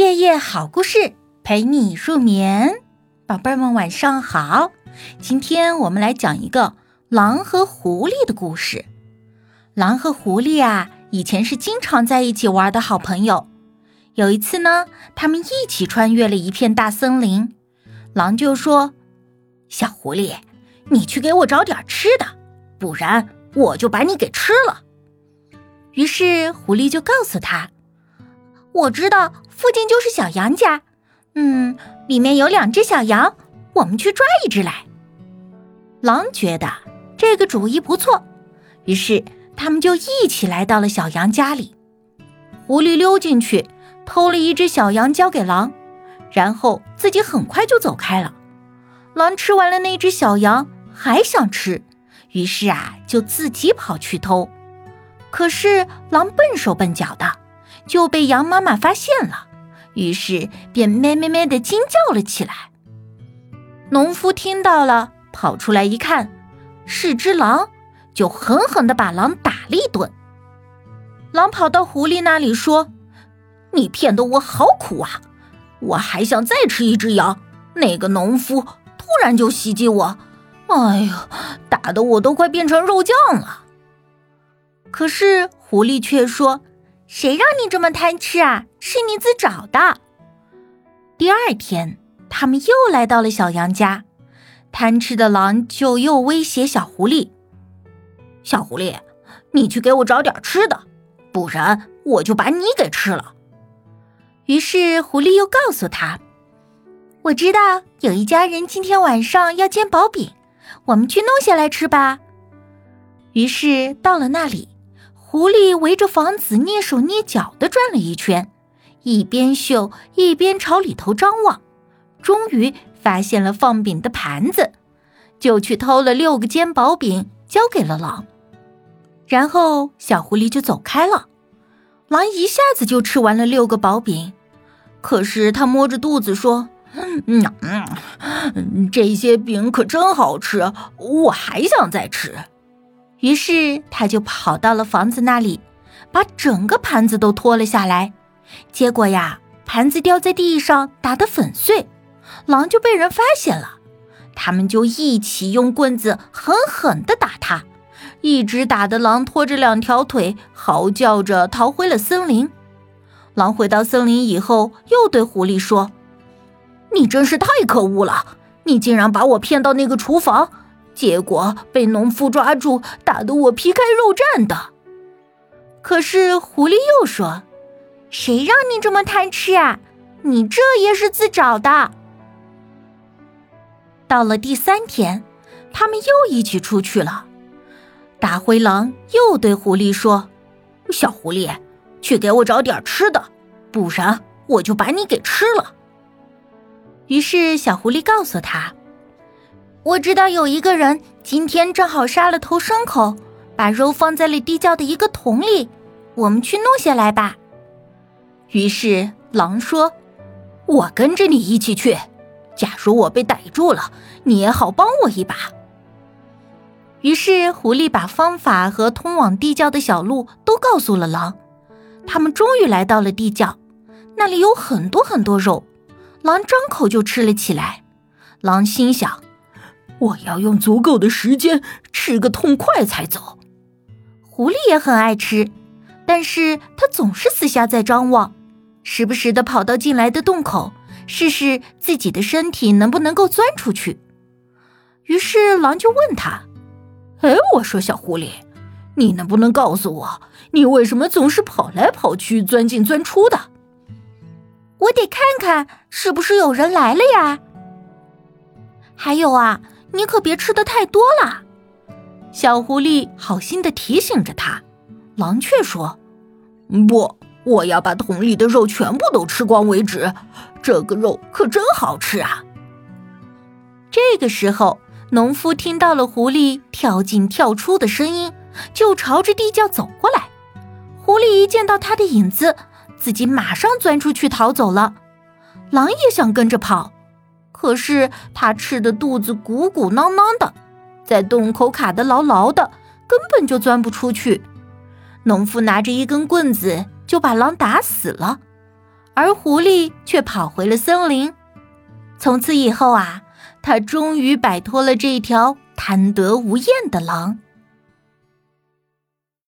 夜夜好故事陪你入眠，宝贝儿们晚上好。今天我们来讲一个狼和狐狸的故事。狼和狐狸啊，以前是经常在一起玩的好朋友。有一次呢，他们一起穿越了一片大森林。狼就说：“小狐狸，你去给我找点吃的，不然我就把你给吃了。”于是狐狸就告诉他。我知道附近就是小羊家，嗯，里面有两只小羊，我们去抓一只来。狼觉得这个主意不错，于是他们就一起来到了小羊家里。狐狸溜进去，偷了一只小羊交给狼，然后自己很快就走开了。狼吃完了那只小羊，还想吃，于是啊，就自己跑去偷。可是狼笨手笨脚的。就被羊妈妈发现了，于是便咩咩咩的惊叫了起来。农夫听到了，跑出来一看，是只狼，就狠狠的把狼打了一顿。狼跑到狐狸那里说：“你骗得我好苦啊！我还想再吃一只羊。那个农夫突然就袭击我，哎呀，打得我都快变成肉酱了。”可是狐狸却说。谁让你这么贪吃啊？是你自找的。第二天，他们又来到了小羊家，贪吃的狼就又威胁小狐狸：“小狐狸，你去给我找点吃的，不然我就把你给吃了。”于是狐狸又告诉他：“我知道有一家人今天晚上要煎薄饼，我们去弄下来吃吧。”于是到了那里。狐狸围着房子蹑手蹑脚的转了一圈，一边嗅一边朝里头张望，终于发现了放饼的盘子，就去偷了六个煎薄饼，交给了狼。然后小狐狸就走开了。狼一下子就吃完了六个薄饼，可是他摸着肚子说：“嗯嗯，这些饼可真好吃，我还想再吃。”于是他就跑到了房子那里，把整个盘子都拖了下来。结果呀，盘子掉在地上，打得粉碎，狼就被人发现了。他们就一起用棍子狠狠地打他，一直打的狼拖着两条腿，嚎叫着逃回了森林。狼回到森林以后，又对狐狸说：“你真是太可恶了！你竟然把我骗到那个厨房。”结果被农夫抓住，打得我皮开肉绽的。可是狐狸又说：“谁让你这么贪吃啊？你这也是自找的。”到了第三天，他们又一起出去了。大灰狼又对狐狸说：“小狐狸，去给我找点吃的，不然我就把你给吃了。”于是小狐狸告诉他。我知道有一个人今天正好杀了头牲口，把肉放在了地窖的一个桶里，我们去弄下来吧。于是狼说：“我跟着你一起去，假如我被逮住了，你也好帮我一把。”于是狐狸把方法和通往地窖的小路都告诉了狼。他们终于来到了地窖，那里有很多很多肉，狼张口就吃了起来。狼心想。我要用足够的时间吃个痛快才走。狐狸也很爱吃，但是它总是四下在张望，时不时的跑到进来的洞口，试试自己的身体能不能够钻出去。于是狼就问他：“哎，我说小狐狸，你能不能告诉我，你为什么总是跑来跑去、钻进钻出的？”我得看看是不是有人来了呀。还有啊。你可别吃的太多了，小狐狸好心的提醒着他。狼却说：“不，我要把桶里的肉全部都吃光为止。这个肉可真好吃啊！”这个时候，农夫听到了狐狸跳进跳出的声音，就朝着地窖走过来。狐狸一见到他的影子，自己马上钻出去逃走了。狼也想跟着跑。可是他吃的肚子鼓鼓囊囊的，在洞口卡得牢牢的，根本就钻不出去。农夫拿着一根棍子就把狼打死了，而狐狸却跑回了森林。从此以后啊，他终于摆脱了这条贪得无厌的狼。